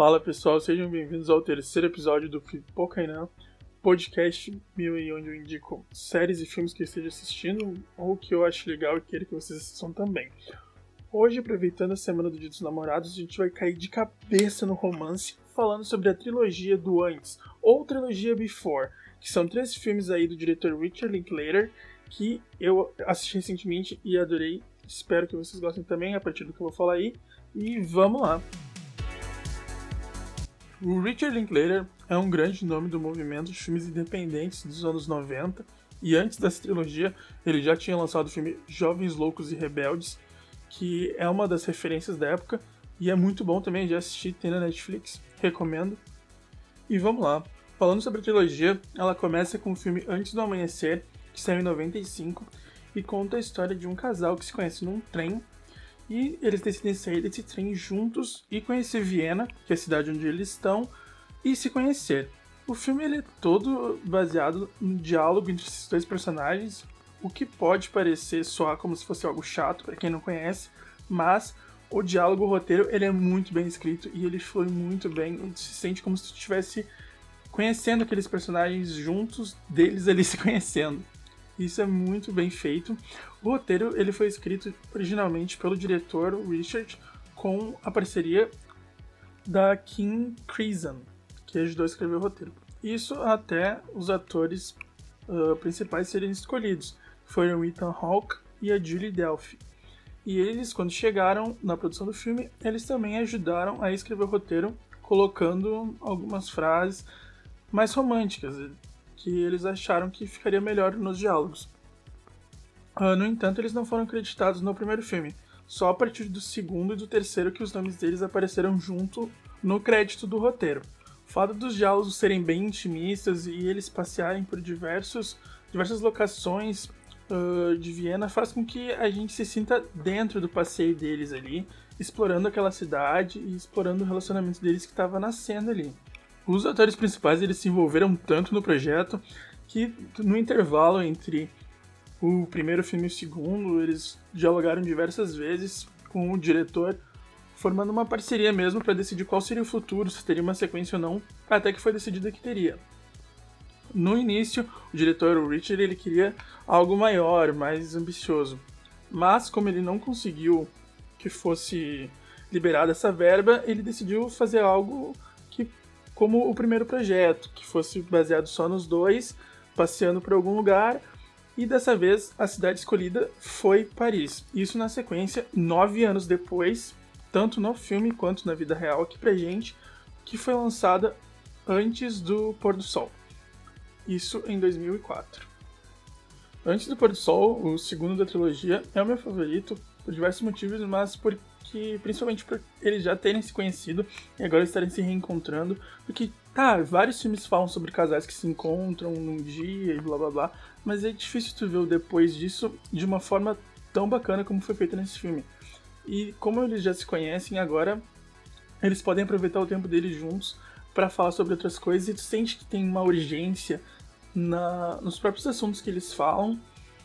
Fala pessoal, sejam bem-vindos ao terceiro episódio do Pipocainã, podcast meu aí onde eu indico séries e filmes que esteja assistindo ou que eu acho legal e queira que vocês assistam também. Hoje, aproveitando a semana do Dia dos Namorados, a gente vai cair de cabeça no romance falando sobre a trilogia do Antes, ou trilogia Before, que são três filmes aí do diretor Richard Linklater que eu assisti recentemente e adorei. Espero que vocês gostem também a partir do que eu vou falar aí. E vamos lá! O Richard Linklater é um grande nome do movimento de filmes independentes dos anos 90, e antes dessa trilogia ele já tinha lançado o filme Jovens Loucos e Rebeldes, que é uma das referências da época, e é muito bom também, já assisti, tem na Netflix, recomendo. E vamos lá, falando sobre a trilogia, ela começa com o filme Antes do Amanhecer, que saiu em 95, e conta a história de um casal que se conhece num trem e eles decidem sair desse trem juntos e conhecer Viena, que é a cidade onde eles estão, e se conhecer. O filme ele é todo baseado no diálogo entre esses dois personagens, o que pode parecer soar como se fosse algo chato para quem não conhece, mas o diálogo, o roteiro, ele é muito bem escrito e ele foi muito bem, se sente como se estivesse conhecendo aqueles personagens juntos, deles ali se conhecendo. Isso é muito bem feito. O roteiro ele foi escrito originalmente pelo diretor Richard com a parceria da Kim Crimson, que ajudou a escrever o roteiro. Isso até os atores uh, principais serem escolhidos. Foram Ethan Hawke e a Julie Delphi. E eles, quando chegaram na produção do filme, eles também ajudaram a escrever o roteiro, colocando algumas frases mais românticas que eles acharam que ficaria melhor nos diálogos. Uh, no entanto, eles não foram creditados no primeiro filme, só a partir do segundo e do terceiro que os nomes deles apareceram junto no crédito do roteiro. O fato dos diálogos serem bem intimistas e eles passearem por diversos, diversas locações uh, de Viena faz com que a gente se sinta dentro do passeio deles ali, explorando aquela cidade e explorando o relacionamento deles que estava nascendo ali. Os atores principais eles se envolveram tanto no projeto que no intervalo entre o primeiro filme e o segundo, eles dialogaram diversas vezes com o diretor, formando uma parceria mesmo para decidir qual seria o futuro, se teria uma sequência ou não, até que foi decidido que teria. No início, o diretor o Richard ele queria algo maior, mais ambicioso, mas como ele não conseguiu que fosse liberada essa verba, ele decidiu fazer algo como o primeiro projeto, que fosse baseado só nos dois, passeando por algum lugar, e dessa vez a cidade escolhida foi Paris. Isso na sequência, nove anos depois, tanto no filme quanto na vida real aqui pra gente, que foi lançada antes do pôr do sol. Isso em 2004. Antes do pôr do sol, o segundo da trilogia é o meu favorito por diversos motivos, mas por que, principalmente por eles já terem se conhecido e agora estarem se reencontrando, porque, tá, vários filmes falam sobre casais que se encontram num dia e blá blá blá, mas é difícil tu ver depois disso de uma forma tão bacana como foi feita nesse filme. E como eles já se conhecem agora, eles podem aproveitar o tempo deles juntos para falar sobre outras coisas e tu sente que tem uma urgência na, nos próprios assuntos que eles falam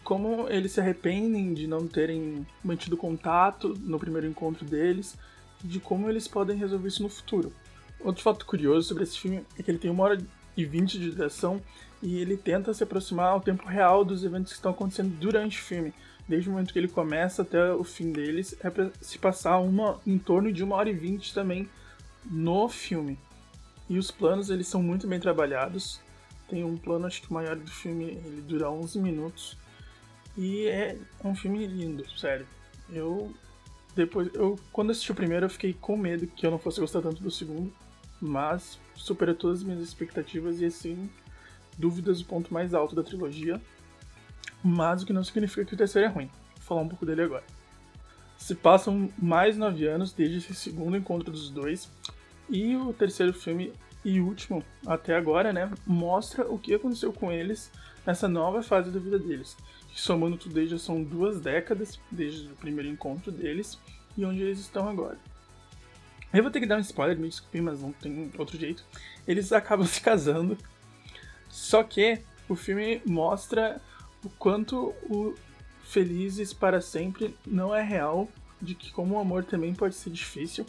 como eles se arrependem de não terem mantido contato no primeiro encontro deles, de como eles podem resolver isso no futuro. Outro fato curioso sobre esse filme é que ele tem uma hora e vinte de duração e ele tenta se aproximar ao tempo real dos eventos que estão acontecendo durante o filme. Desde o momento que ele começa até o fim deles, é para se passar uma, em torno de uma hora e vinte também no filme. E os planos eles são muito bem trabalhados. Tem um plano, acho que maior do filme, ele dura 11 minutos e é um filme lindo, sério. Eu depois eu quando assisti o primeiro eu fiquei com medo que eu não fosse gostar tanto do segundo, mas superou todas as minhas expectativas e assim dúvidas o ponto mais alto da trilogia. Mas o que não significa que o terceiro é ruim. Vou falar um pouco dele agora. Se passam mais nove anos desde esse segundo encontro dos dois e o terceiro filme e último até agora, né, mostra o que aconteceu com eles nessa nova fase da vida deles que somando tudo aí já são duas décadas desde o primeiro encontro deles e onde eles estão agora. Eu vou ter que dar um spoiler, me desculpe, mas não tem outro jeito. Eles acabam se casando, só que o filme mostra o quanto o felizes para sempre não é real, de que como o amor também pode ser difícil.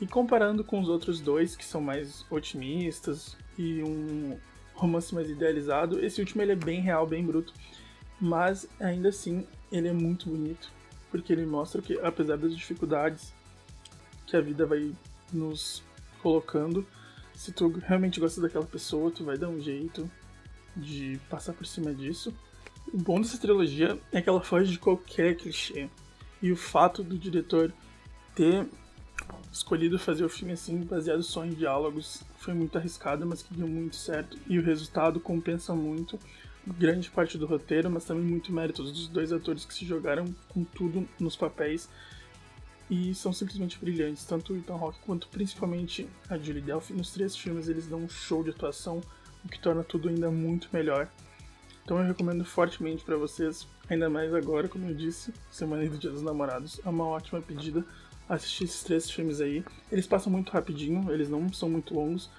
E comparando com os outros dois, que são mais otimistas e um romance mais idealizado, esse último ele é bem real, bem bruto, mas ainda assim ele é muito bonito, porque ele mostra que apesar das dificuldades que a vida vai nos colocando, se tu realmente gosta daquela pessoa, tu vai dar um jeito de passar por cima disso. O bom dessa trilogia é que ela foge de qualquer clichê. E o fato do diretor ter escolhido fazer o filme assim, baseado só em diálogos, foi muito arriscado, mas que deu muito certo. E o resultado compensa muito grande parte do roteiro, mas também muito mérito dos dois atores que se jogaram com tudo nos papéis e são simplesmente brilhantes, tanto o Ethan Hawke quanto principalmente a Julie Delphi. Nos três filmes eles dão um show de atuação, o que torna tudo ainda muito melhor. Então eu recomendo fortemente para vocês, ainda mais agora, como eu disse, Semana do Dia dos Namorados, é uma ótima pedida assistir esses três filmes aí. Eles passam muito rapidinho, eles não são muito longos,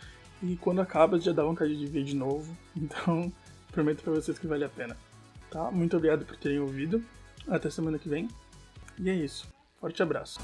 e quando acaba já dá vontade de ver de novo. Então, prometo para vocês que vale a pena. Tá? Muito obrigado por terem ouvido. Até semana que vem. E é isso. Forte abraço.